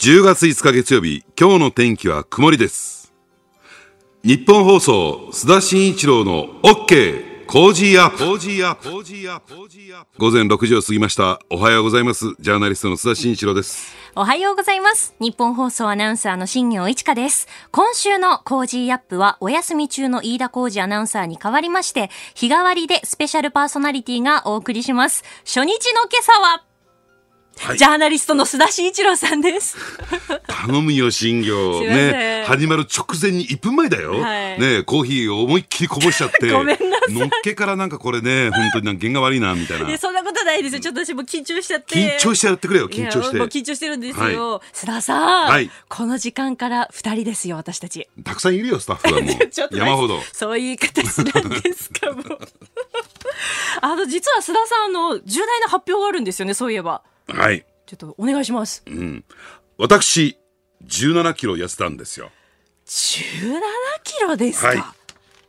10月5日月曜日今日の天気は曇りです日本放送須田慎一郎の OK コージーアップ午前6時を過ぎましたおはようございますジャーナリストの須田慎一郎ですおはようございます。ニッポン放送アナウンサーの新行市佳です。今週の Cozy up はお休み中の飯田浩司アナウンサーに代わりまして、日替わりでスペシャルパーソナリティがお送りします。初日の今朝は、はい。ジャーナリストの須田慎一郎さんです。頼むよ新業。ね。始まる直前に1分前だよ、はい。ねコーヒーを思いっきりこぼしちゃって。ごめんなさい。のっけからなんかこれね本当になんか弦が悪いなみたいな。いや、そんなことないですよ。ちょっと私も緊張しちゃって。緊張してやってくれよ緊張しいやもうて緊張してるんですよ。はい。須田さん、はい。この時間から二人ですよ、私たち。たくさんいるよスタッフはもう。山ほど。そういう言い方するんですか、もう。あの、実は須田さんの重大な発表があるんですよね、そういえば。はい。ちょっとお願いします。私17キロ痩せたんですよ。17キロですか、はい。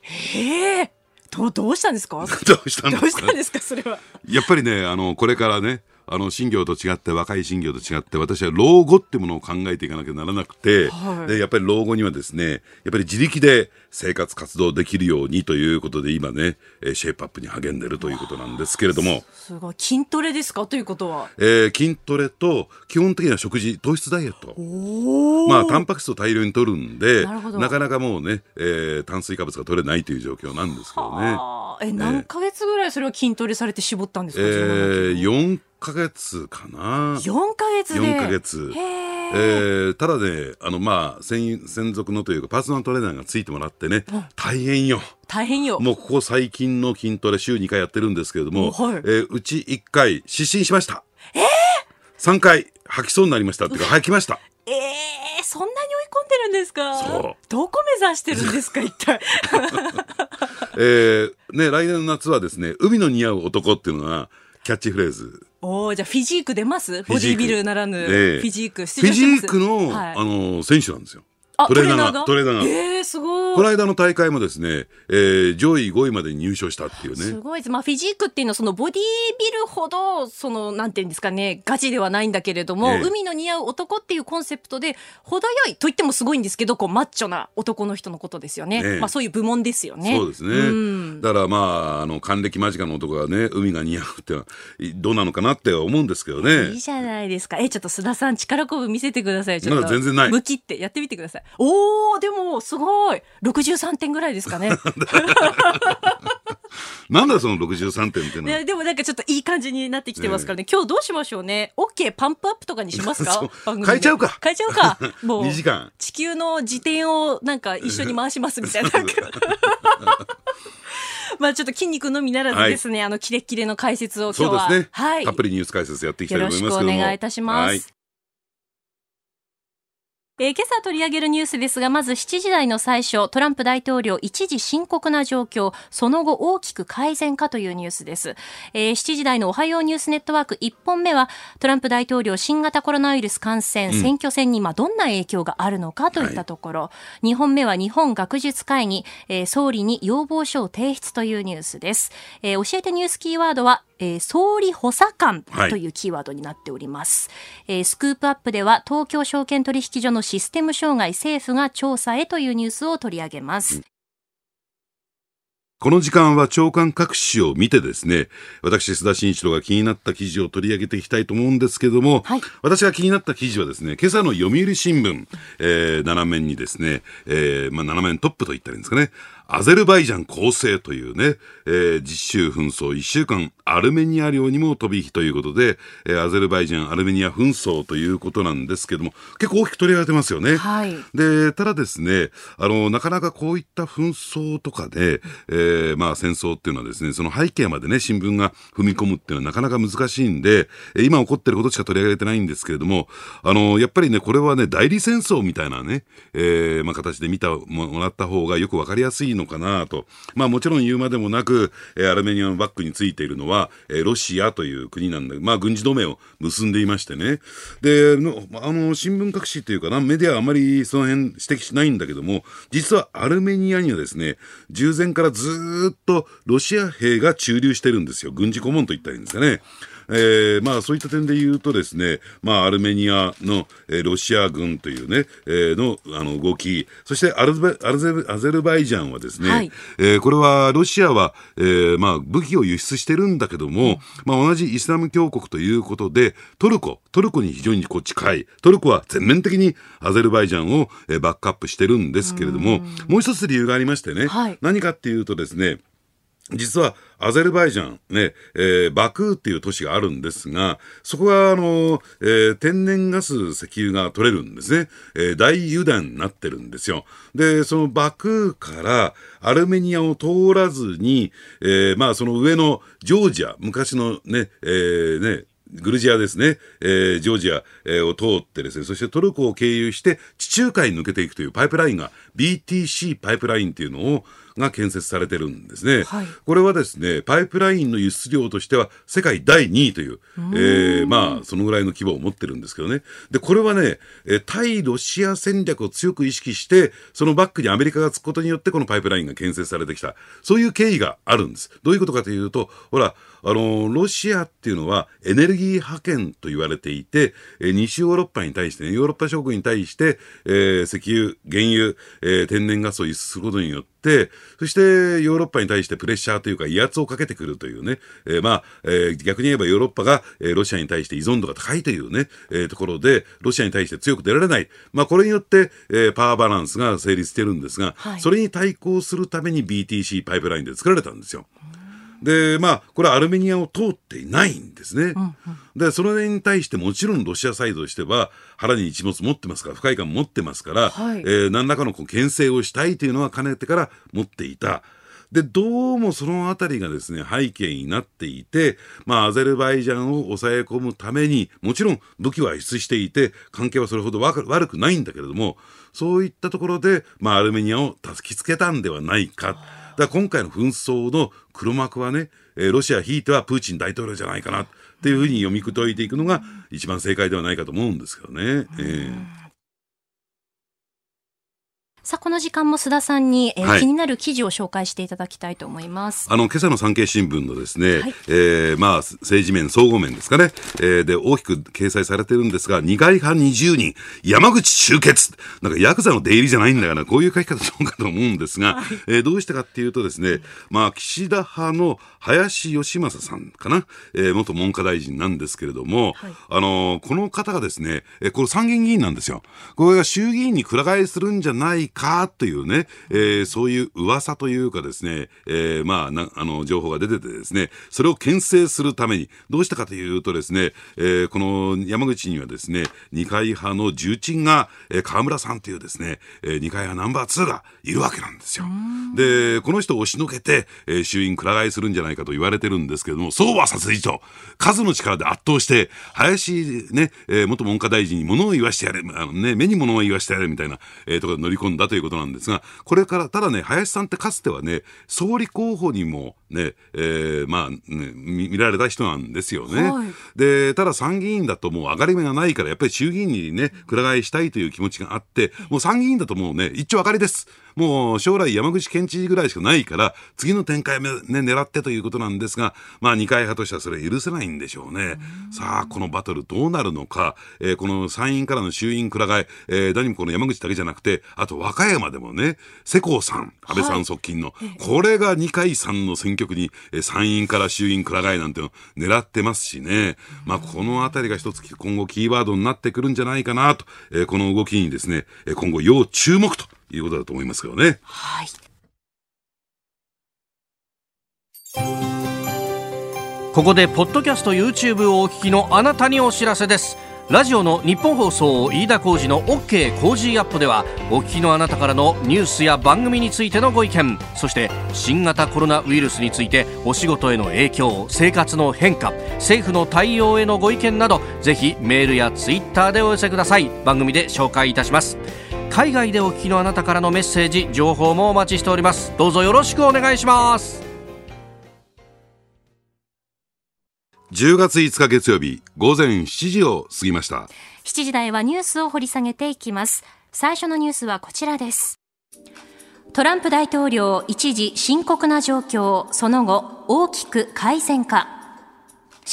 へえ。どう、どうしたんですか？どうしたんどですか？うしたんですか、それは。やっぱりねあのこれからねあの新業と違って若い新業と違って私は老後ってものを考えていかなきゃならなくて、はい。でやっぱり老後にはですねやっぱり自力で生活活動できるようにということで今ねえーシェイプアップに励んでるということなんですけれども、すごい。筋トレですか？ということは。えー筋トレと基本的な食事糖質ダイエット。おまあタンパク質を大量に取るんでななかなかもうね、えー炭水化物が取れないという状況なんですけどね。え、何ヶ月ぐらいそれは筋トレされて絞ったんですか、え17ー、キロ4ヶ月かな。4ヶ月で。4ヶ月。えーただね、あの、まあ、専専属のというか、パーソナルトレーナーがついてもらってね、大変よ。大変よ。もうここ最近の筋トレ週2回やってるんですけれども、はいえーうち1回失神しました。えー、?3 回吐きそうになりましたっていうか、吐きました。えー、そんなに追い込んでるんですか？そうどこ目指してるんですか、一体？えーね、来年の夏はですね、海の似合う男っていうのが、キャッチフレーズ。おーじゃあフィジーク出ます？ボディビルならぬ、ええ。フィジーク。出フィジークの、はい。あの、選手なんですよ。あトレーナーが。トレーナーが？えー、すごい。この間の大会もですね、えー上位5位までに入賞したっていうね。すごいです。まあ、フィジークっていうのは、そのボディービルほど、その、なんていうんですかね、ガチではないんだけれども、ええ海の似合う男っていうコンセプトで、程よいと言ってもすごいんですけど、こう、マッチョな男の人のことですよね。ええまあ、そういう部門ですよね。そうですね。うんだからまあ、あの、還暦間近の男がね、海が似合うってのは、いどうなのかなって思うんですけどいねい。じゃないですか。え、ちょっと須田さん、力こぶ見せてください。ちょっと。まだ全然ない向きってやってみてください。おー、でも、すごい。63点ぐらいですかね。なんだその63点ってのは。ね、でもなんかちょっといい感じになってきてますからね。今日どうしましょうね。OK パンプアップとかにしますか？番組で変えちゃうか変えちゃうか。もう。2時間。地球の自転をなんか一緒に回しますみたいな。まあちょっと筋肉のみならずですね、あのキレッキレの解説を今日は、そうですね。はい。たっぷりニュース解説やっていきたいよろしくおと思いますけども。願いいたします。はいえー今朝取り上げるニュースですが、まず7時台の最初、トランプ大統領一時深刻な状況、その後大きく改善かというニュースです。えー7時台のおはようニュースネットワーク1本目は、トランプ大統領新型コロナウイルス感染、選挙戦にまあどんな影響があるのかといったところ、2本目は日本学術会議、えー総理に要望書を提出というニュースです。えー教えてニュースキーワードは、えー総理補佐官というキーワードになっております。えースクープアップでは東京証券取引所のシステム障害政府が調査へというニュースを取り上げます。この時間は長官各紙を見てですね、私、須田慎一郎が気になった記事を取り上げていきたいと思うんですけども、はい私が気になった記事はですね、今朝の読売新聞、えー、7面にですね、えー、まあ、7面トップと言ったらいいんですかね、アゼルバイジャン攻勢というね、えー、実習紛争1週間、アルメニア領にも飛び火ということで、えー、アゼルバイジャン、アルメニア紛争ということなんですけども、結構大きく取り上げてますよね。はいで、ただですね、あの、なかなかこういった紛争とかで、えーまあ戦争っていうのはですね、その背景までね、新聞が踏み込むっていうのはなかなか難しいんで、えー今起こってることしか取り上げてないんですけれども、あの、やっぱりね、これはね、代理戦争みたいなね、えーまあ形で見たももらった方がよくわかりやすいののかなと。まあもちろん言うまでもなく、えーアルメニアのバックについているのは、えーロシアという国なんだまあ軍事同盟を結んでいましてね。で、のあの、新聞各紙っていうかな、メディアはあまりその辺指摘しないんだけども、実はアルメニアにはですね、従前からずっとロシア兵が駐留してるんですよ。軍事顧問と言ったらいいんですかね。えー、まあそういった点で言うとですね、まあアルメニアの、えー、ロシア軍というね、えー、のあの動き、そしてアルゼアルゼアゼルバイジャンはですね、はい、えー、これはロシアは、えー、まあ武器を輸出してるんだけども、うん、まあ同じイスラム教国ということで、トルコ、トルコに非常にこう近い、トルコは全面的にアゼルバイジャンを、えー、バックアップしてるんですけれども、もう一つ理由がありましてね、はい、何かっていうとですね、実はアゼルバイジャン、ね、えー、バクーっていう都市があるんですが、そこは、あの、えー、天然ガス、石油が取れるんですね。えー、大油田になってるんですよ。で、そのバクーからアルメニアを通らずに、え、まあ、その上のジョージア、昔のね、え、ね、グルジアですね、えー、ジョージア、えー、を通ってですね、そしてトルコを経由して地中海に抜けていくというパイプラインが BTC パイプラインっていうのをが建設されてるんですね、はい、これはですねパイプラインの輸出量としては世界第2位という、えー、まあそのぐらいの規模を持ってるんですけどね。でこれはね対ロシア戦略を強く意識してそのバックにアメリカがつくことによってこのパイプラインが建設されてきた。そういう経緯があるんです。どういうことかというとほらあのロシアっていうのはエネルギー覇権と言われていて、え西ヨーロッパに対して、ね、ヨーロッパ諸国に対して、えー、石油、原油、えー、天然ガスを輸出することによって、そしてヨーロッパに対してプレッシャーというか威圧をかけてくるというね、えー、まあ、えー、逆に言えばヨーロッパが、えー、ロシアに対して依存度が高いというね、えー、ところで、ロシアに対して強く出られない。まあ、これによって、えー、パワーバランスが成立してるんですが、はい、それに対抗するために BTC パイプラインで作られたんですよ。で、まあ、これはアルメニアを通っていないんですね。うんうん、で、それに対してもちろんロシアサイドとしては、腹に一物持ってますから、不快感持ってますから、はい、えー、何らかのこう牽制をしたいというのはかねてから持っていた。で、どうもそのあたりがですね、背景になっていて、まあ、アゼルバイジャンを抑え込むために、もちろん武器は輸出していて、関係はそれほど悪くないんだけれども、そういったところで、まあ、アルメニアを助けつけたんではないか。だ今回の紛争の黒幕はね、えー、ロシアひいてはプーチン大統領じゃないかなっていうふうに読み解いていくのが一番正解ではないかと思うんですけどね。えーさあ、この時間も須田さんに、えー、はい、気になる記事を紹介していただきたいと思います。あの、今朝の産経新聞のですね、はい、えー、まあ、政治面、総合面ですかね、えー、で、大きく掲載されてるんですが、二階派20人、山口集結。なんか、ヤクザの出入りじゃないんだから、こういう書き方しようかと思うんですが、はい、えー、どうしてかっていうとですね、まあ、岸田派の林芳正さんかな、えー、元文科大臣なんですけれども、はい、あのー、この方がですね、えー、これ参議院議員なんですよ。これが衆議院にくら替えするんじゃないかというね、えー、そういう噂というかですね、えー、まあな、あの、情報が出ててですね、それを牽制するために、どうしたかというとですね、えー、この山口にはですね、二階派の重鎮が、えー、河村さんというですね、えー、二階派ナンバー2がいるわけなんですよ。で、この人を押しのけて、えー、衆院くら替えするんじゃないかと言われてるんですけれども、そうは殺人と、数の力で圧倒して、林ね、えー、元文科大臣に物を言わしてやれ、あのね、目に物を言わしてやれみたいな、えー、ところで乗り込んだということなんですが、これから、ただね、林さんってかつてはね、総理候補にもね、えー、まあ、ね、見られた人なんですよね。はい、で、ただ参議院だともう上がり目がないから、やっぱり衆議院にね、くら替えしたいという気持ちがあって、もう参議院だともうね、一丁上がりです。もう将来山口県知事ぐらいしかないから、次の展開目ね、狙ってということなんですが、まあ二階派としてはそれ許せないんでしょうね。さあ、このバトルどうなるのか、えー、この参院からの衆院くら替え、えー、何もこの山口だけじゃなくて、あと和歌山でもね、世耕さん、安倍さん側近の、はい、これが二階さんの選挙区に、えー、参院から衆院くら替えなんての狙ってますしね、まあこのあたりが一つ今後キーワードになってくるんじゃないかなと、えー、この動きにですね、今後要注目ということだと思いますけどね。はい。ここでポッドキャスト YouTube をお聞きのあなたにお知らせですラジオの日本放送飯田浩司の OK コージーアップではお聞きのあなたからのニュースや番組についてのご意見そして新型コロナウイルスについてお仕事への影響生活の変化政府の対応へのご意見などぜひメールやツイッターでお寄せください番組で紹介いたします海外でお聞きのあなたからのメッセージ情報もお待ちしております。どうぞよろしくお願いします。10月5日月曜日午前7時を過ぎました。7時台はニュースを掘り下げていきます。最初のニュースはこちらです。トランプ大統領一時深刻な状況その後大きく改善か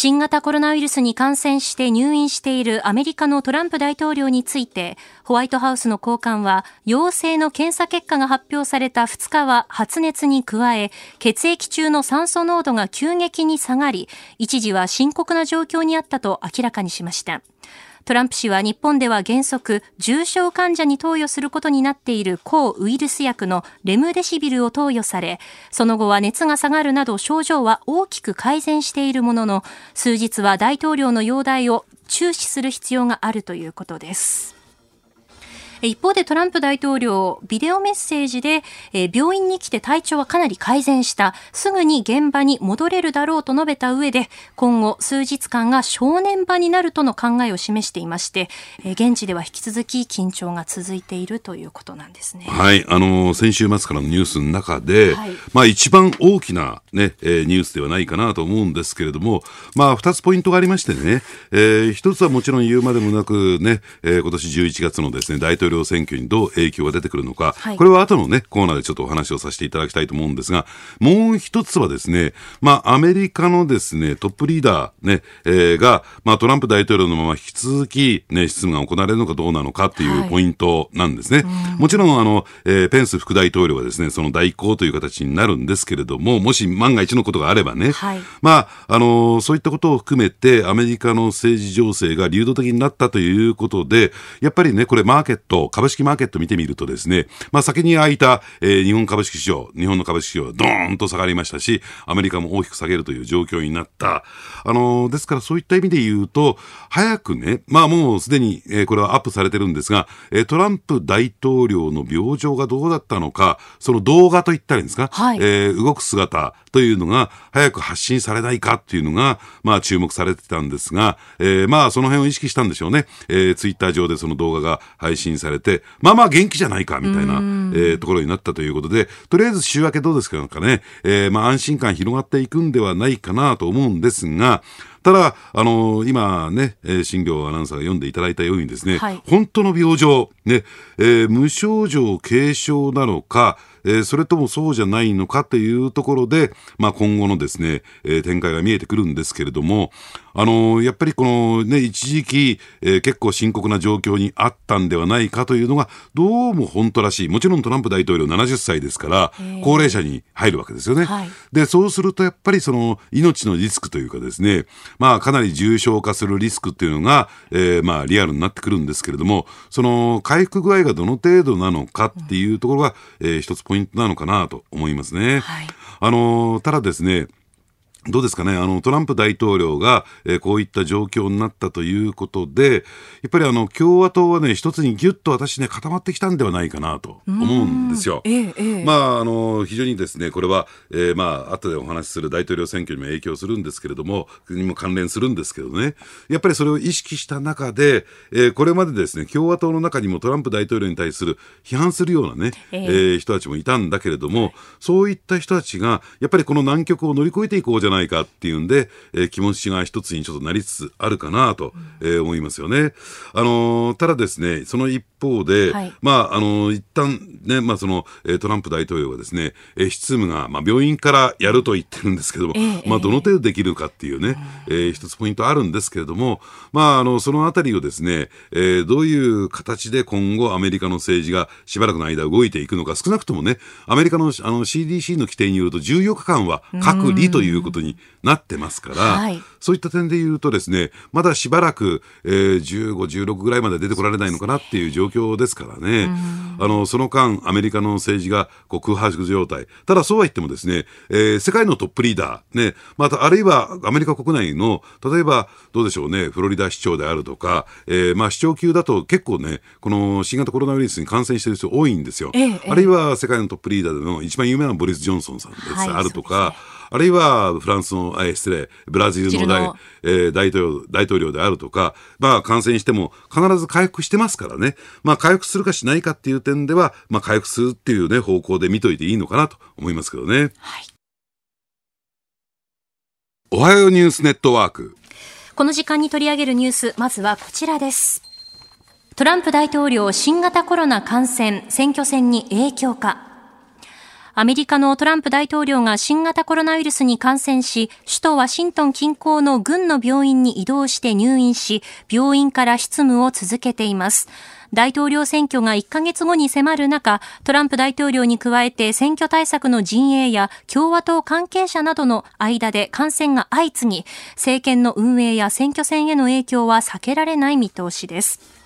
新型コロナウイルスに感染して入院しているアメリカのトランプ大統領について、ホワイトハウスの高官は、陽性の検査結果が発表された2日は発熱に加え、血液中の酸素濃度が急激に下がり、一時は深刻な状況にあったと明らかにしました。トランプ氏は日本では原則重症患者に投与することになっている抗ウイルス薬のレムデシビルを投与され、その後は熱が下がるなど症状は大きく改善しているものの、数日は大統領の容体を注視する必要があるということです。一方でトランプ大統領、ビデオメッセージで、えー、病院に来て体調はかなり改善した。すぐに現場に戻れるだろうと述べた上で、今後数日間が正念場になるとの考えを示していまして、えー、現地では引き続き緊張が続いているということなんですね。はい、あのー、先週末からのニュースの中で、はい、まあ一番大きなね、えー、ニュースではないかなと思うんですけれども、まあ二つポイントがありましてね、えー、一つはもちろん言うまでもなくね、えー、今年11月のですね、大統領統領選挙にどう影響が出てくるのか、はい、これは後のね、コーナーでちょっとお話をさせていただきたいと思うんですが、もう一つはですね、まあ、アメリカのですね、トップリーダーね、えー、が、まあ、トランプ大統領のまま引き続き、ね、質問が行われるのかどうなのかっていうポイントなんですね。はい、もちろん、あの、えー、ペンス副大統領はですね、その代行という形になるんですけれども、もし万が一のことがあればね、はい、まあ、あの、そういったことを含めて、アメリカの政治情勢が流動的になったということで、やっぱりね、これマーケット、株式マーケット見てみるとですね、まあ先に開いた、えー、日本株式市場、日本の株式市場はドーンと下がりましたし、アメリカも大きく下げるという状況になった。あのー、ですからそういった意味で言うと、早くね、まあもうすでに、えー、これはアップされてるんですが、えー、トランプ大統領の病状がどうだったのか、その動画と言ったらいいんですか、はい、えー、動く姿というのが早く発信されないかっていうのが、まあ注目されてたんですが、えー、まあその辺を意識したんでしょうね。えー、ツイッター上でその動画が配信されて、まあまあ元気じゃないかみたいな、えー、ところになったということで、とりあえず週明けどうですかなんかね、えー、まあ安心感広がっていくんではないかなと思うんですが、ただ、あのー、今ね、えー、新庄アナウンサーが読んでいただいたようにですね、はい、本当の病状、ね、えー、無症状軽症なのか、え、それともそうじゃないのかというところで、まあ、今後のですね、え、展開が見えてくるんですけれども、あのー、やっぱりこのね、一時期、えー、結構深刻な状況にあったんではないかというのが、どうも本当らしい。もちろんトランプ大統領70歳ですから、高齢者に入るわけですよね。はい、で、そうするとやっぱりその命のリスクというかですね、まあかなり重症化するリスクっていうのが、えー、まあリアルになってくるんですけれども、その回復具合がどの程度なのかっていうところが、えー、一つポイントなのかなと思いますね。はい、あのただですね、どうですかね、あのトランプ大統領が、えー、こういった状況になったということで、やっぱりあの共和党はね、一つにぎゅっと私ね、固まってきたんではないかなと思うんですよ。ええ、まあ、あの非常にですね、これは、えー、まあ後でお話しする大統領選挙にも影響するんですけれども、にも関連するんですけどね、やっぱりそれを意識した中で、えー、これまでですね、共和党の中にもトランプ大統領に対する批判するようなね、ええ。ー、人たちもいたんだけれども、そういった人たちが、やっぱりこの難局を乗り越えていこうじゃないないかっていうんで、えー、気持ちが一つにちょっとなりつつあるかなと、えー、思いますよね。あのー、ただですね、その一方で、はい、まあ、あのー、一旦ね、まあ、その、えー、トランプ大統領がですね、えー、執務が、まあ、病院からやると言ってるんですけども、えー、まあ、どの程度できるかっていうね、えー、一つポイントあるんですけれども、まあ、あの、そのあたりをですね、えー、どういう形で今後アメリカの政治がしばらくの間動いていくのか、少なくともね、アメリカのあの CDC の規定によると14日間は隔離ということになってますから、はい、そういった点で言うとですね、まだしばらく、えー、15、16ぐらいまで出てこられないのかなっていう状況ですからね、あの、その間、アメリカの政治がこう空白状態。ただそうは言ってもですね、えー、世界のトップリーダー、ね、また、あるいはアメリカ国内の、例えば、どうでしょうね、フロリダ市長であるとか、えー、まあ市長級だと結構ね、この新型コロナウイルスに感染している人多いんですよ。ええ、あるいは世界のトップリーダーでの一番有名なボリス・ジョンソンさんです、はい、あるとか、あるいはフランスの、え失礼、ブラジルの大えー、大統領大統領であるとか、まあ、感染しても必ず回復してますからね、まあ、回復するかしないかっていう点では、まあ、回復するっていう、ね、方向で見といていいのかなと思いますけどね。はい、おはようニュースネットワーク。この時間に取り上げるニュース、まずはこちらです。トランプ大統領新型コロナ感染、選挙戦に影響か。アメリカのトランプ大統領が新型コロナウイルスに感染し、首都ワシントン近郊の軍の病院に移動して入院し、病院から執務を続けています。大統領選挙が1ヶ月後に迫る中、トランプ大統領に加えて選挙対策の陣営や共和党関係者などの間で感染が相次ぎ、政権の運営や選挙戦への影響は避けられない見通しです。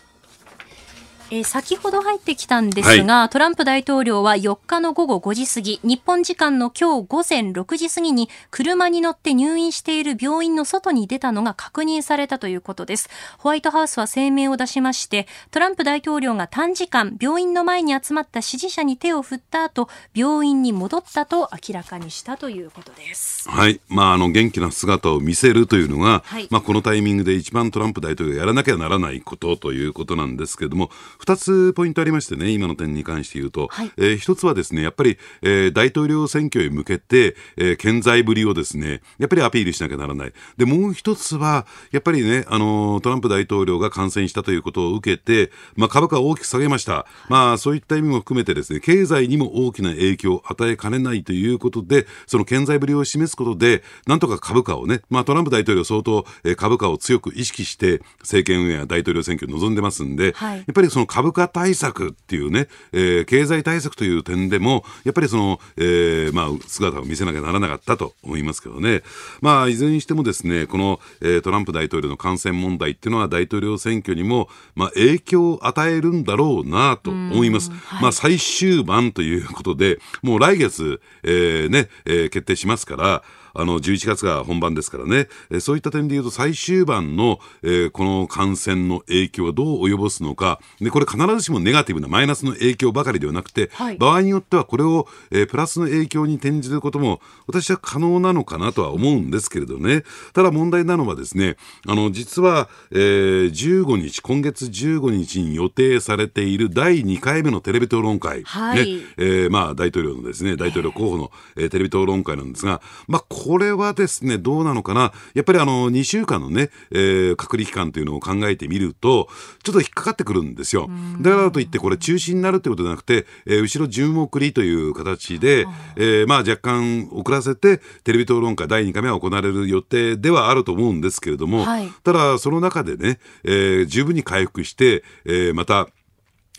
えー、先ほど入ってきたんですが、はい、トランプ大統領は4日の午後5時過ぎ、日本時間の今日午前6時過ぎに車に乗って入院している病院の外に出たのが確認されたということです。ホワイトハウスは声明を出しまして、トランプ大統領が短時間病院の前に集まった支持者に手を振った後、病院に戻ったと明らかにしたということです。はい。まあ、あの、元気な姿を見せるというのが、はい、まあ、このタイミングで一番トランプ大統領がやらなきゃならないことということなんですけれども、2つポイントありましてね、今の点に関して言うと、はい、えー、一つはですね、やっぱり、えー、大統領選挙へ向けて、えー、健在ぶりをですね、やっぱりアピールしなきゃならない。で、もう一つは、やっぱりね、あのトランプ大統領が感染したということを受けて、まあ、株価を大きく下げました。まあ、そういった意味も含めてですね、経済にも大きな影響を与えかねないということで、その健在ぶりを示すことで、なんとか株価をね、まあ、トランプ大統領相当、えー、株価を強く意識して、政権運営や大統領選挙に臨んでますんで、はい、やっぱりその株価対策っていうね、えー、経済対策という点でも、やっぱりその、えー、まあ、姿を見せなきゃならなかったと思いますけどね。まあ、いずれにしてもですね、この、えー、トランプ大統領の感染問題っていうのは大統領選挙にも、まあ、影響を与えるんだろうなと思います。はい、まあ、最終盤ということで、もう来月、えー、ね、えー、決定しますから、あの、11月が本番ですからね、えそういった点で言うと最終盤の、えー、この感染の影響はどう及ぼすのか、で、これ必ずしもネガティブなマイナスの影響ばかりではなくて、はい、場合によってはこれを、えー、プラスの影響に転じることも、私は可能なのかなとは思うんですけれどね。ただ問題なのはですね、あの、実は、えー、15日、今月15日に予定されている第2回目のテレビ討論会、はい、ね、えー、まあ、大統領のですね、大統領候補の、えー、テレビ討論会なんですが、まあ、これはですね、どうなのかな。やっぱりあの、2週間のね、えー、隔離期間というのを考えてみると、ちょっと引っかかってくるんですよ。だからといってこれ中止になるということじゃなくて、えー、後ろ順送りという形で、えー、まあ若干遅らせて、テレビ討論会第2回目は行われる予定ではあると思うんですけれども、はい、ただその中でね、えー、十分に回復して、えー、また、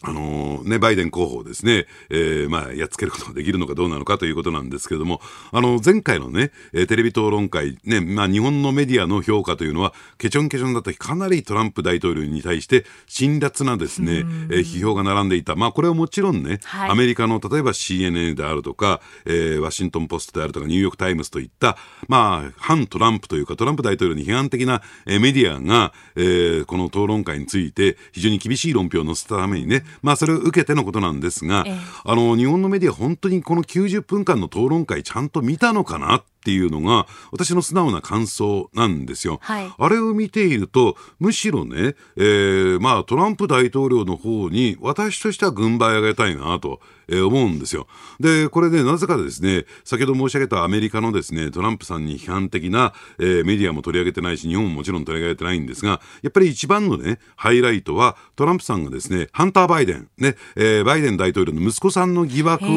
あのー、ね、バイデン候補ですね、えー、まあ、やっつけることができるのかどうなのかということなんですけれども、あの、前回のね、えテレビ討論会、ね、まあ、日本のメディアの評価というのは、ケチョンケチョンだったかなりトランプ大統領に対して、辛辣なですね、えー、批評が並んでいた。まあ、これはもちろんね、はい、アメリカの、例えば CNN であるとか、えー、ワシントンポストであるとか、ニューヨークタイムズといった、まあ、反トランプというか、トランプ大統領に批判的な、えー、メディアが、えー、この討論会について、非常に厳しい論評を載せたためにね、まあ、それを受けてのことなんですが、えあの、日本のメディア、本当にこの90分間の討論会、ちゃんと見たのかなっていうのが、私の素直な感想なんですよ。はい、あれを見ていると、むしろね、えー、まあ、トランプ大統領の方に、私としては軍配あげたいなと。えー、思うんですよ。で、これね、なぜかですね、先ほど申し上げたアメリカのですね、トランプさんに批判的な、えー、メディアも取り上げてないし、日本ももちろん取り上げてないんですが、やっぱり一番のね、ハイライトは、トランプさんがですね、ハンター・バイデン、ね、えー、バイデン大統領の息子さんの疑惑を、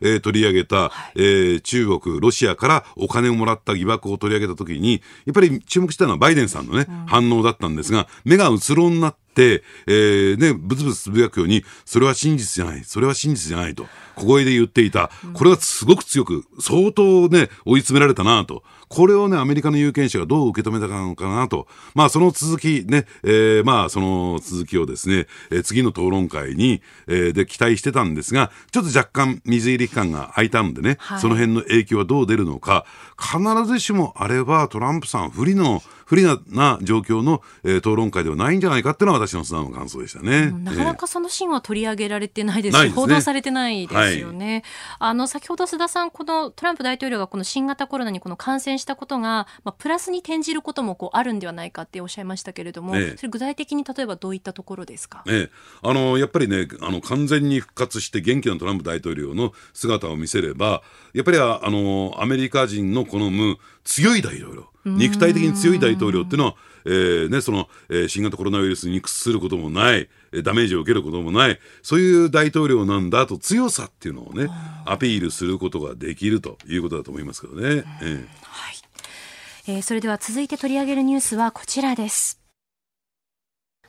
えー、取り上げた、えー、中国、ロシアからお金をもらった疑惑を取り上げたときに、やっぱり注目したのはバイデンさんのね、うん、反応だったんですが、目がうつろになって、えー、ね、ブツブツつぶやくように、それは真実じゃない、それは真実じゃないと。小声で言っていた。これはすごく強く、相当ね、追い詰められたなと。これをね、アメリカの有権者がどう受け止めたのかなと。まあ、その続きね、えー、まあ、その続きをですね、えー、次の討論会に、えー、で期待してたんですが、ちょっと若干水入り期間が空いたんでね、はい、その辺の影響はどう出るのか、必ずしもあれはトランプさん不利の、不利なな状況の、えー、討論会ではないんじゃないかっていうのは私の素直な感想でしたね。なかなかそのシーンは取り上げられてないですし、ね、報道されてないですよね。はい、あの先ほど須田さん、このトランプ大統領がこの新型コロナにこの感染したことが、まあ、プラスに転じることもこうあるんではないかっておっしゃいましたけれども、それ具体的に例えばどういったところですか、えあのやっぱりねあの、完全に復活して元気なトランプ大統領の姿を見せれば、やっぱりあのアメリカ人の好む強い大統領、肉体的に強い大統領っていうのは、えーね、その、えー新型コロナウイルスに屈することもない、えーダメージを受けることもない、そういう大統領なんだと強さっていうのをね、アピールすることができるということだと思いますけどね。えええーそれでは続いて取り上げるニュースはこちらです。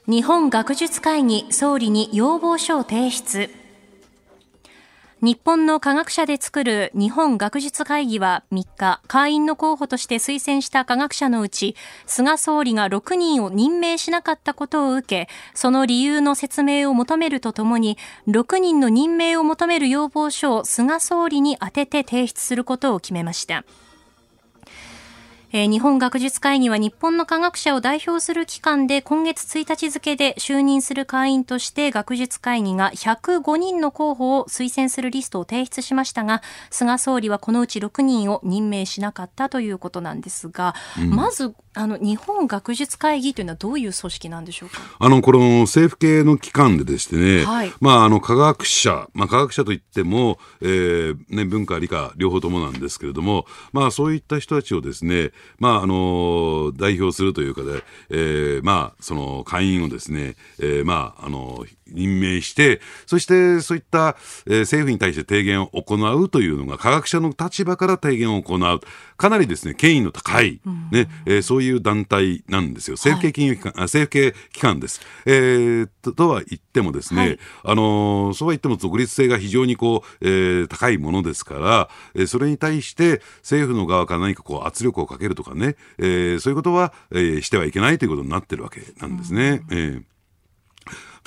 日本学術会議総理に要望書を提出。日本の科学者で作る日本学術会議は3日、会員の候補として推薦した科学者のうち、菅総理が6人を任命しなかったことを受け、その理由の説明を求めるとともに、6人の任命を求める要望書を菅総理に宛てて提出することを決めました。えー日本学術会議は日本の科学者を代表する機関で今月1日付で就任する会員として学術会議が105人の候補を推薦するリストを提出しましたが菅総理はこのうち6人を任命しなかったということなんですが、まずあの日本学術会議というのはどういう組織なんでしょうか？あの、この政府系の機関ででしてね、はいまあ、あの、科学者、まあ、科学者といっても、えーね、文化、理科、両方ともなんですけれども、まあ、そういった人たちをですね、まあ、あの、代表するというかで、えーまあ、その、会員をですね、えーまあ、あの、任命して、そしてそういった、えー政府に対して提言を行うというのが科学者の立場から提言を行う。かなりですね、権威の高い、ね、えーそういう団体なんですよ。政府系金融機関、あ政府系機関です。えーととは言ってもですね、はいあのーそうは言っても独立性が非常にこう、えー高いものですから、えーそれに対して政府の側から何かこう圧力をかけるとかね、えーそういうことは、えーしてはいけないということになってるわけなんですね。えー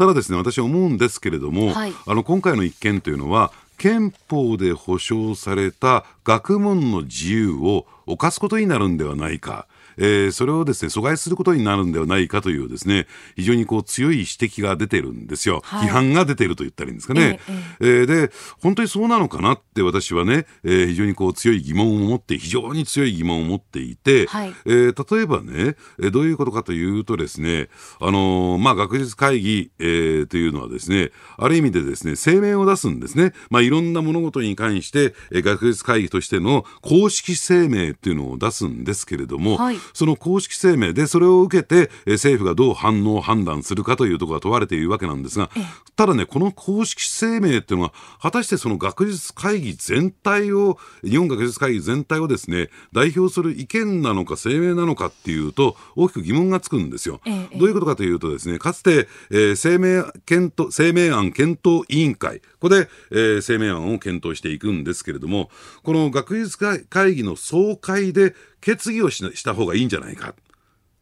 ただですね、私は思うんですけれども、はいあの今回の一件というのは、憲法で保障された学問の自由を犯すことになるんではないか。えーそれをですね阻害することになるんではないかというですね非常にこう強い指摘が出てるんですよ、はい。批判が出てると言ったらいいんですかね、えーで本当にそうなのかなって私はね、えー非常にこう強い疑問を持って非常に強い疑問を持っていて、はい。えー例えばね、えーどういうことかというとですね、あのーまあ、学術会議、えーというのはですね、ある意味でですね、声明を出すんですね。まあ、いろんな物事に関して、えー学術会議としての公式声明っていうのを出すんですけれども、はいその公式声明でそれを受けて、えー政府がどう反応、判断するかというところが問われているわけなんですが、ただね、この公式声明っていうのは、果たしてその学術会議全体を、日本学術会議全体をですね、代表する意見なのか声明なのかっていうと、大きく疑問がつくんですよ。ええどういうことかというとですね、かつて、えー声明検討、声明案検討委員会、ここで、えー声明案を検討していくんですけれども、この学術会会議の総会で決議をしした方がいいんじゃないか。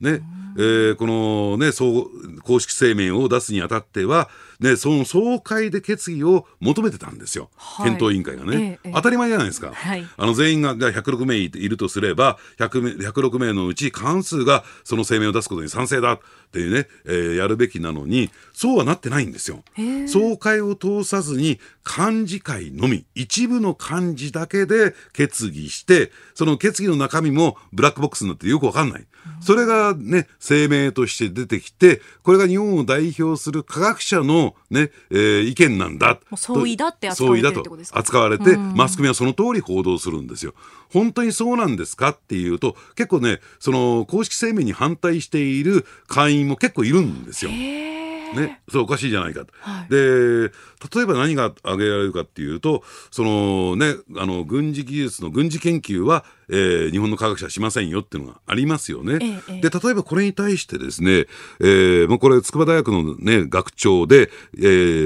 ね、えーこのね、そう、公式声明を出すにあたっては、ね、その総会で決議を求めてたんですよ。はい検討委員会がね、ええ当たり前じゃないですか。はいあの、全員がが106名いるとすれば、100名106名のうち過半数がその声明を出すことに賛成だっていうね、えーやるべきなのに、そうはなってないんですよ。総会を通さずに、幹事会のみ、一部の幹事だけで決議して、その決議の中身もブラックボックスになってよくわかんない。それがね、声明として出てきて、これが日本を代表する科学者のね、えー意見なんだ。もう総意だって扱われてるってことですか？扱われて、マスコミはその通り報道するんですよ。本当にそうなんですかっていうと、結構ね、その公式声明に反対している会員も結構いるんですよ。ね、そうおかしいじゃないかと、はいで例えば何が挙げられるかっていうとその、ね、あの軍事技術の軍事研究は、えー日本の科学者はしませんよっていうのがありますよね。ええええで例えばこれに対してですね、えーもうこれ筑波大学の、ね、学長で、え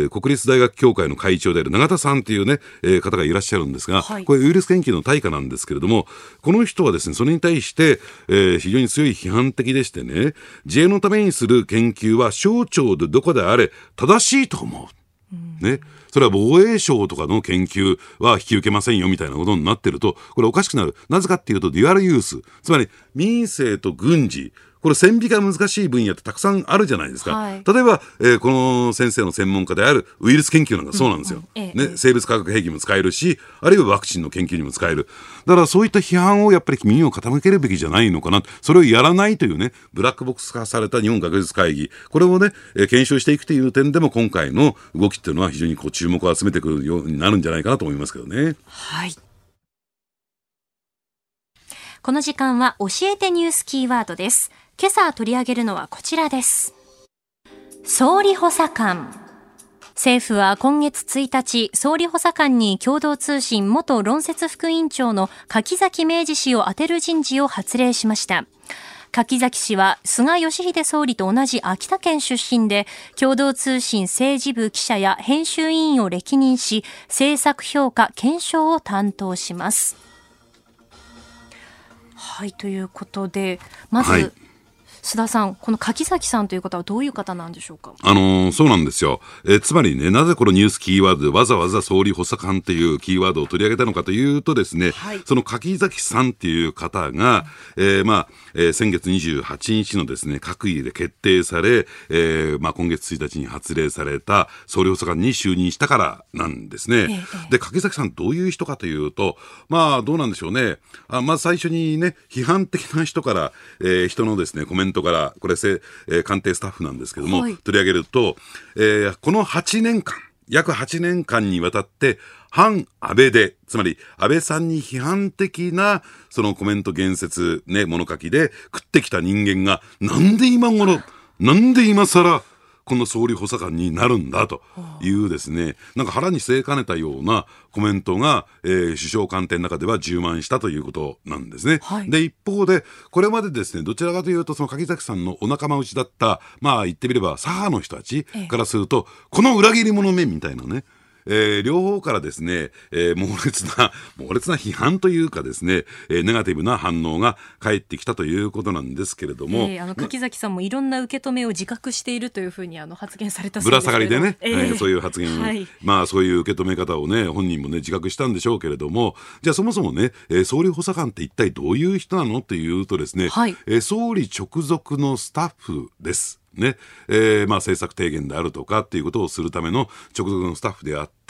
ー国立大学協会の会長である永田さんっていうね、えー方がいらっしゃるんですが、はいこれウイルス研究の対価なんですけれどもこの人はですねそれに対して、えー非常に強い批判的でしてね自衛のためにする研究は省庁でどこであれ正しいと思う。ね、それは防衛省とかの研究は引き受けませんよみたいなことになってると、これおかしくなる。なぜかっていうと、デュアルユース。つまり、民生と軍事。これ線引きが難しい分野ってたくさんあるじゃないですか。はい例えば、えーこの先生の専門家であるウイルス研究なんかそうなんですよ。うんうんええね、生物化学兵器も使えるし、あるいはワクチンの研究にも使える。だからそういった批判をやっぱり耳を傾けるべきじゃないのかな。それをやらないというね、ブラックボックス化された日本学術会議。これをね、えー検証していくという点でも今回の動きっていうのは非常にこう注目を集めてくるようになるんじゃないかなと思いますけどね。はい。この時間は教えてニュースキーワードです今朝取り上げるのはこちらです総理補佐官政府は今月1日、総理補佐官に共同通信元論説副委員長の柿崎明治氏を充てる人事を発令しました。柿崎氏は菅義偉総理と同じ秋田県出身で、共同通信政治部記者や編集委員を歴任し、政策評価検証を担当します。はい、ということで、まず、はい。須田さん、この柿崎さんという方はどういう方なんでしょうか？あのー、そうなんですよ。えー、つまりね、なぜこのニュースキーワードでわざわざ総理補佐官っていうキーワードを取り上げたのかというとですね、はい、その柿崎さんっていう方が、えー、まあ、えー、先月28日のですね、閣議で決定され、えー、まあ、今月1日に発令された総理補佐官に就任したからなんですね。ええ、で、柿崎さんどういう人かというと、まあ、どうなんでしょうね。あまず最初にね、批判的な人から、えー、人のですね、コメントから、これせ、えー、官邸スタッフなんですけども、はい、取り上げると、えー、この8年間、約8年間にわたって、反安倍で、つまり安倍さんに批判的なそのコメント言説ね、物書きで食ってきた人間が、なんで今頃、なんで今更、この総理補佐官になるんだというですね、なんか腹に据えかねたようなコメントが、えー、首相官邸の中では充満したということなんですね。はい、で、一方で、これまでですね、どちらかというと、その柿崎さんのお仲間内だった、まあ言ってみれば左派の人たちからすると、この裏切り者めみたいなね、えー、両方からですね、えー、猛烈な、猛烈な批判というかですね、えー、ネガティブな反応が返ってきたということなんですけれども。えー、あの、柿崎さんもいろんな受け止めを自覚しているというふうにあの発言されたぶら下がりでね、えー、そういう発言、はい、まあそういう受け止め方をね、本人もね、自覚したんでしょうけれども、じゃあそもそもね、えー、総理補佐官って一体どういう人なの？っていうとですね、はい、えー、総理直属のスタッフです。ね、えー、まあ政策提言であるとかっていうことをするための直属のスタッフであって、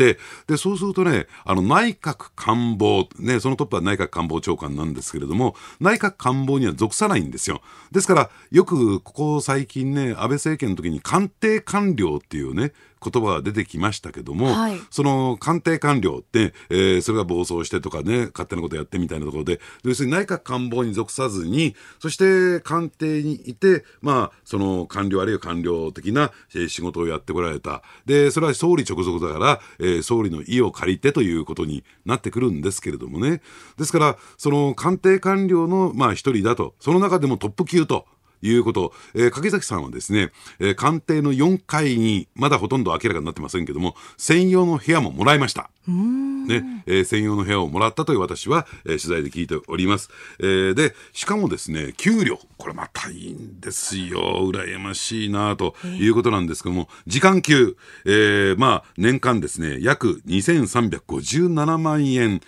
で、そうするとね、あの内閣官房、ね、そのトップは内閣官房長官なんですけれども、内閣官房には属さないんですよ。ですから、よくここ最近ね、安倍政権の時に官邸官僚っていうね、言葉が出てきましたけども、はい、その官邸官僚って、えー、それが暴走してとかね、勝手なことやってみたいなところで、要するに内閣官房に属さずに、そして官邸にいて、まあ、その官僚あるいは官僚的な仕事をやってこられた。で、それは総理直属だから、えー、総理の意を借りてということになってくるんですけれどもね。ですから、その官邸官僚の、まあ一人だと、その中でもトップ級と。いうこと、えー、柿崎さんはですね、えー、官邸の4階に、まだほとんど明らかになってませんけども、専用の部屋ももらいました。ね、えー、専用の部屋をもらったという私は、えー、取材で聞いております。えー、で、しかもですね、給料、これまたいいんですよ。羨ましいなということなんですけども、時間給、えー、まあ、年間ですね、約2357万円。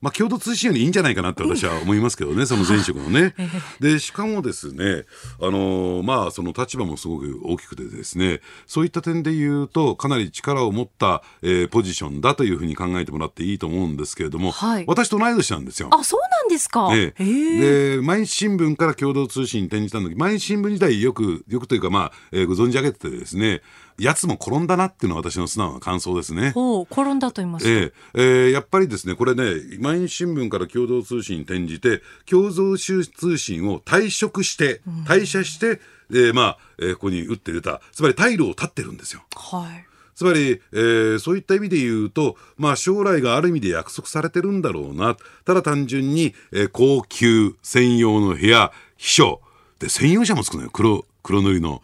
まあ、共同通信よりいいんじゃないかなって私は思いますけどね、その前職のね。で、しかもですね、あのー、まあ、その立場もすごく大きくてですね、そういった点で言うと、かなり力を持った、えー、ポジションだというふうに考えてもらっていいと思うんですけれども、はい、私と同い年なんですよ。あ、そうなんですか。ええ、で、毎日新聞から共同通信に転じたんだけど、毎日新聞時代よく、よくというか、まあ、えー、ご存じ上げててですね、やつも転んだなっていうのは私の素直な感想ですね。ほう、転んだと言いますえー、えー、やっぱりですね、これね、毎日新聞から共同通信に転じて、共同通信を退職して、退社して、うん、えー、まあ、えー、ここに打って出た、つまり退路を立ってるんですよ。はい。つまり、えー、そういった意味で言うと、まあ、将来がある意味で約束されてるんだろうな。ただ単純に、えー、高級専用の部屋、秘書、で、専用車もつくのよ。黒、黒塗りの。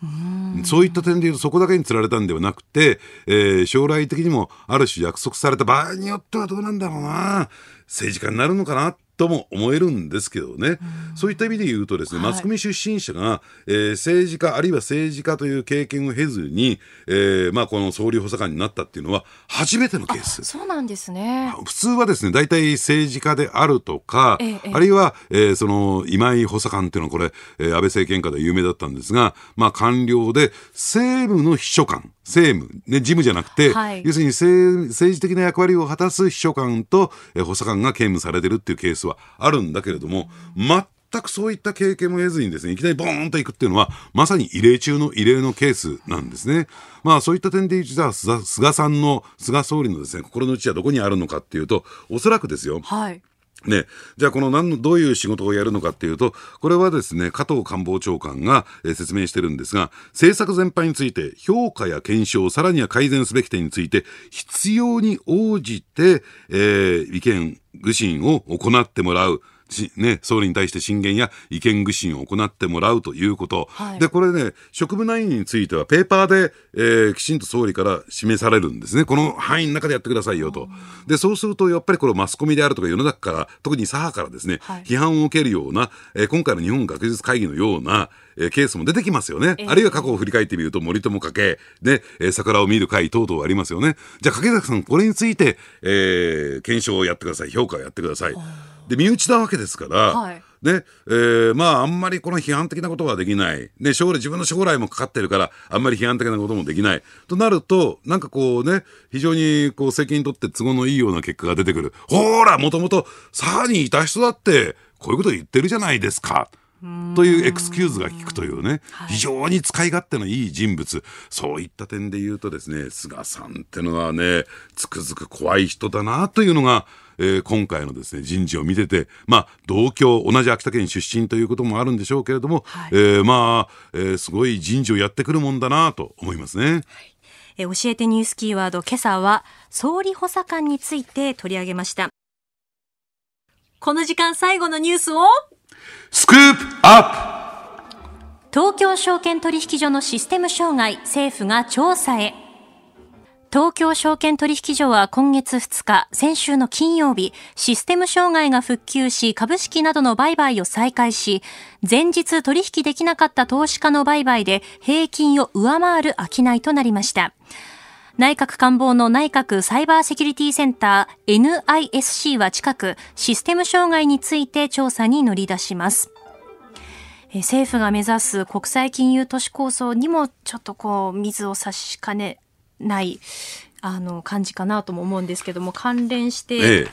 そういった点でいうとそこだけに釣られたんではなくて、えー、将来的にもある種約束された場合によってはどうなんだろうな政治家になるのかなとも思えるんですけどね、うん、そういった意味で言うとですね、はい、マスコミ出身者が、えー、政治家あるいは政治家という経験を経ずに、えーまあ、この総理補佐官になったっていうのは初めてのケース。そうなんですね。普通はですね大体政治家であるとか、ええ、あるいは、えー、その今井補佐官っていうのはこれ、えー、安倍政権下で有名だったんですが、まあ、官僚で政務の秘書官政務、ね、事務じゃなくて、はい、要するに政政治的な役割を果たす秘書官と、えー、補佐官が兼務されてるっていうケースはあるんだけれども、全くそういった経験も得ずにですね、いきなりボーンといくっていうのは、まさに異例中の異例のケースなんですね。まあそういった点で言うと、菅さんの、菅総理のですね、心の内はどこにあるのかっていうと、おそらくですよ。はい。ね、じゃあこの何のどういう仕事をやるのかっていうとこれはですね加藤官房長官が、えー説明してるんですが政策全般について評価や検証さらには改善すべき点について必要に応じて、えー意見愚信を行ってもらう。しね、総理に対して進言や意見愚信を行ってもらうということ、はい。でこれね、職務内容については、ペーパーで、えーきちんと総理から示されるんですね、この範囲の中でやってくださいよと、でそうすると、やっぱりこれ、マスコミであるとか、世の中から、特に左派からですね、はい。批判を受けるような、えー今回の日本学術会議のような、えーケースも出てきますよね、ええあるいは過去を振り返ってみると、森友家系で、えー桜を見る会等々ありますよね。じゃあ、掛崎さん、これについて、えー検証をやってください、評価をやってください。で身内なわけですから、はい。ねえーまああんまりこの批判的なことはできない、ね、将来自分の将来もかかってるからあんまり批判的なこともできない。となるとなんかこうね非常にこう政権にとって都合のいいような結果が出てくる。ほらもともと左派にいた人だってこういうこと言ってるじゃないですか。というエクスキューズが効くというね、非常に使い勝手のいい人物、そういった点で言うとですね、菅さんってのはね、つくづく怖い人だなというのが、えー今回のですね、人事を見てて、まあ、同郷、同じ秋田県出身ということもあるんでしょうけれども、はい。えーまあ、えーすごい人事をやってくるもんだなと思いますね。えー教えてニュースキーワード今朝は総理補佐官について取り上げました。この時間最後のニュースを？スクープアップ！東京証券取引所のシステム障害政府が調査へ東京証券取引所は今月2日、先週の金曜日、システム障害が復旧し、株式などの売買を再開し、前日取引できなかった投資家の売買で平均を上回る商いとなりました。内閣官房の内閣サイバーセキュリティセンター NISC は近く、システム障害について調査に乗り出します。政府が目指す国際金融都市構想にもちょっとこう水を差しかねないあの感じかなとも思うんですけども関連して、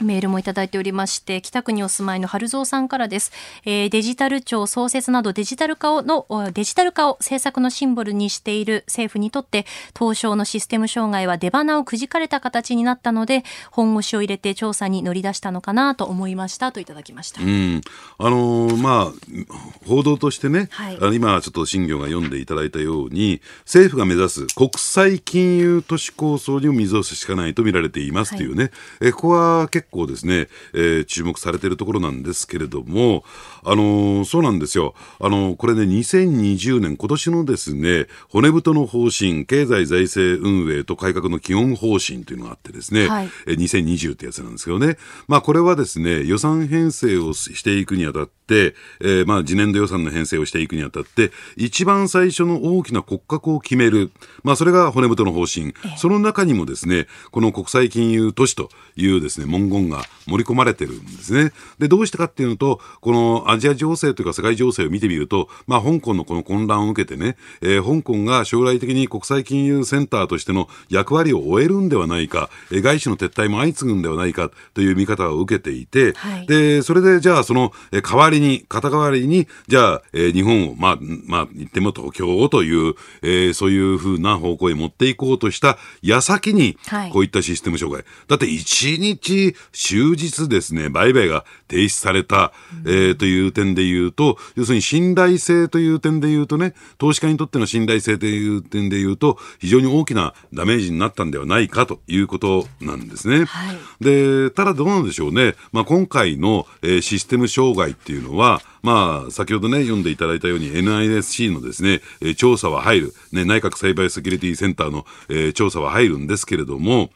メールもいただいておりまして、北区にお住まいの春蔵さんからです。えーデジタル庁創設などデジタル化をの、おデジタル化を政策のシンボルにしている政府にとって、東証のシステム障害は出花をくじかれた形になったので、本腰を入れて調査に乗り出したのかなと思いましたといただきました。うん、あのーまあ、報道としてね、はいあの今ちょっと新業が読んでいただいたように、政府が目指す国際金融都市構想にも水を差しかないと見られていますというね、えここは結構ですね、えー注目されているところなんですけれども、あのーそうなんですよ。あのーこれね、2020年、今年のですね、骨太の方針、経済財政運営と改革の基本方針というのがあってですね、はい。えー2020ってやつなんですけどね、まあ、これはですね予算編成をしていくにあたって、えーまあ、次年度予算の編成をしていくにあたって、一番最初の大きな骨格を決める、まあ、それが骨太の方針、その中にもですねこの国際金融都市というですね文言が盛り込まれてるんですね。でどうしてかっていうのと、このアジア情勢というか世界情勢を見てみると、まあ、香港のこの混乱を受けてね、えー香港が将来的に国際金融センターとしての役割を終えるんではないか、えー外資の撤退も相次ぐんではないかという見方を受けていて、はい。で、それでじゃあその、えー代わりに、肩代わりに、じゃあ、えー日本を、まあ、まあ、言っても東京をという、えーそういうふうな方向へ持っていこうとした矢先に、はい。こういったシステム障害。だって一日終日ですね、売買が停止された、えーという点で言うと、要するに信頼性という点で言うとね、投資家にとっての信頼性という点で言うと、非常に大きなダメージになったんではないかということなんですね。はいで、ただどうなんでしょうね。まあ、今回の、えーシステム障害っていうのは、まあ、先ほどね、読んでいただいたように NISC のですね、えー調査は入る、ね、内閣サイバーセキュリティセンターの、えー調査は入るんですけれども、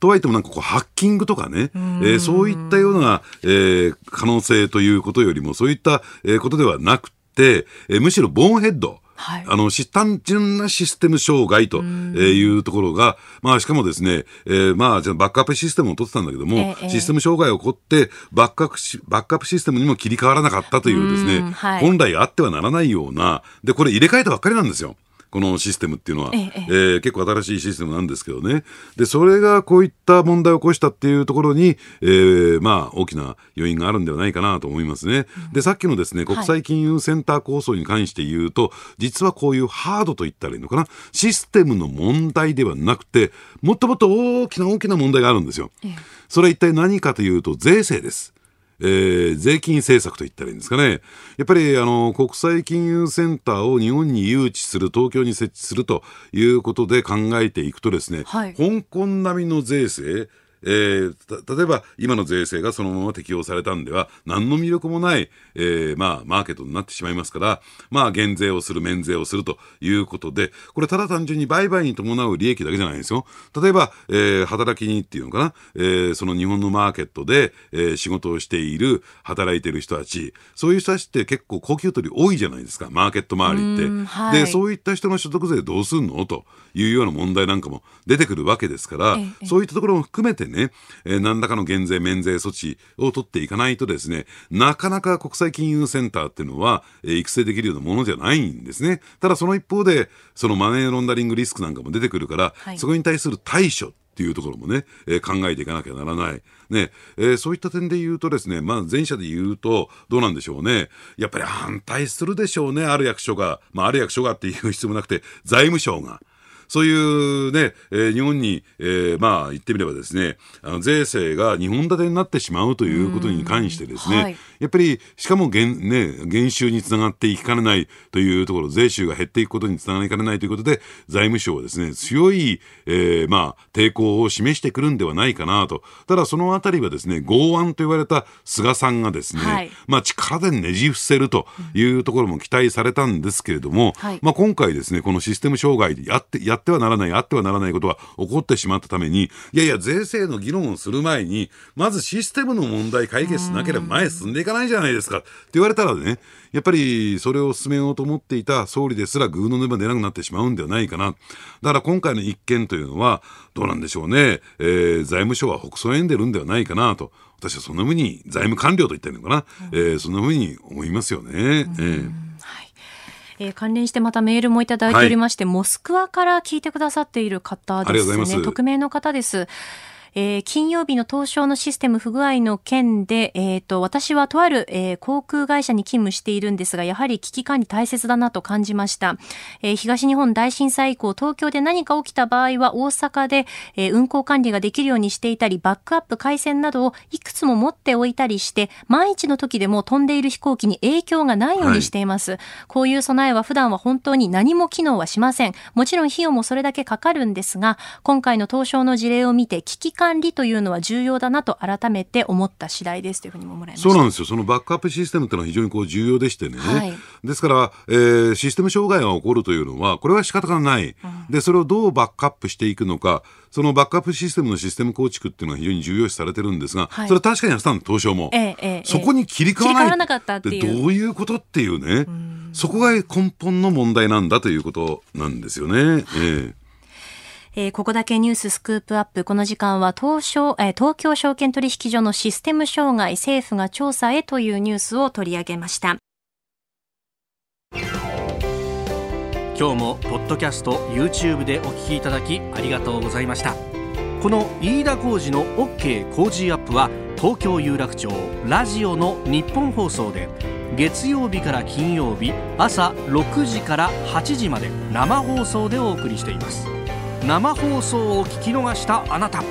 とはいってもなんかこうハッキングとかね、えーそういったような、えー可能性ということよりも、そういった、えーことではなくて、えーむしろボーンヘッド、はい。あの、し単純なシステム障害とえーいうところが、まあ、しかもですね、えーまあ、じゃあバックアップシステムを取ってたんだけども、ええシステム障害が起こって、バックアップし、バックアップシステムにも切り替わらなかったというですね、うんはい。本来あってはならないような、で、これ入れ替えたばっかりなんですよ。このシステムっていうのは、えええー結構新しいシステムなんですけどね。で、それがこういった問題を起こしたっていうところに、えーまあ、大きな要因があるんではないかなと思いますね。で、さっきのですね、国際金融センター構想に関して言うと、実はこういうハードと言ったらいいのかな、システムの問題ではなくて、もっともっと大きな大きな問題があるんですよ。それは一体何かというと、税制です。えー税金政策と言ったらいいんですかね。やっぱりあの国際金融センターを日本に誘致する、東京に設置するということで考えていくとですね、はい香港並みの税制、えーた例えば今の税制がそのまま適用されたんでは何の魅力もない、えーまあ、マーケットになってしまいますから、まあ、減税をする免税をするということでこれただ単純に売買に伴う利益だけじゃないんですよ。例えば、えー働きにっていうのかな、えーその日本のマーケットで、えー仕事をしている働いている人たち。そういう人たちって結構高給取り多いじゃないですかマーケット周りって、うんはい。でそういった人の所得税どうすんの？というような問題なんかも出てくるわけですから、ええ。そういったところも含めてね、えー何らかの減税、免税措置を取っていかないとですね、なかなか国際金融センターっていうのは、えー育成できるようなものじゃないんですね。ただその一方で、そのマネーロンダリングリスクなんかも出てくるから、はいそこに対する対処っていうところもね、えー考えていかなきゃならない。ね、えーそういった点で言うとですね、まあ前者で言うと、どうなんでしょうね。やっぱり反対するでしょうね、ある役所が。まあある役所がっていう必要もなくて、財務省が。そういうね、えー日本に、えーまあ言ってみればですね、あの税制が2本立てになってしまうということに関してですね、はい。やっぱり、しかも減,、ね、減収につながっていきかねないというところ、税収が減っていくことにつながりかねないということで、財務省はですね、強い、えーまあ、抵抗を示してくるんではないかなと。ただ、そのあたりはですね、剛腕と言われた菅さんがですね、はい。まあ、力でねじ伏せるというところも期待されたんですけれども、はい。まあ、今回ですね、このシステム障害でやって、やってはならない、あってはならないことが起こってしまったために、いやいや、税制の議論をする前に、まずシステムの問題解決しなければ前へ進んでいかないじゃないですかって言われたらね、やっぱりそれを進めようと思っていた総理ですらグーの音が出なくなってしまうんではないかな。だから今回の一件というのは、どうなんでしょうね、えー財務省は北総んでるんではないかなと。私はそんなふうに財務官僚と言ってるのかな、えーそんなふうに思いますよね。えええー関連してまたメールもいただいておりまして、モスクワから聞いてくださっている方ですね。す匿名の方です。えー金曜日の東証のシステム不具合の件で、えーと、私はとある、えー航空会社に勤務しているんですが、やはり危機管理大切だなと感じました。えー東日本大震災以降、東京で何か起きた場合は大阪で、えー運行管理ができるようにしていたり、バックアップ回線などをいくつも持っておいたりして、万一の時でも飛んでいる飛行機に影響がないようにしています。こういう備えは普段は本当に何も機能はしません。もちろん費用もそれだけかかるんですが、今回の東証の事例を見て危機管理というのは重要だなと改めて思った次第ですというふうにももらいました。そうなんですよ。そのバックアップシステムっていうのは非常にこう重要でしてね。はいですから、えーシステム障害が起こるというのは、これは仕方がない。で、それをどうバックアップしていくのか、そのバックアップシステムのシステム構築っていうのは非常に重要視されてるんですが、はいそれは確かにやってたんです、東証も。ええええそこに切り替わらなかったってどういうことっていうね。そこが根本の問題なんだということなんですよね。えええーここだけニューススクープアップ。この時間は東証、えー東京証券取引所のシステム障害、政府が調査へというニュースを取り上げました。今日もポッドキャスト YouTube でお聞きいただきありがとうございましたこの飯田浩司の OK 工事アップは東京有楽町ラジオの日本放送で月曜日から金曜日朝6時から8時まで生放送でお送りしています生放送を聞き逃したあなた。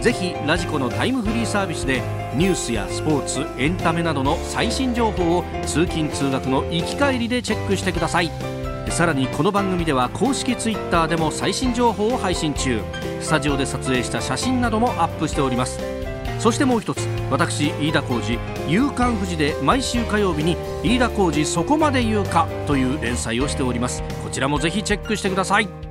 ぜひラジコのタイムフリーサービスでニュースやスポーツエンタメなどの最新情報を通勤通学の行き帰りでチェックしてください。さらにこの番組では公式ツイッターでも最新情報を配信中。スタジオで撮影した写真などもアップしております。そしてもう一つ私飯田浩司「夕刊富士」で毎週火曜日に「飯田浩司そこまで言うか」という連載をしております。こちらもぜひチェックしてください。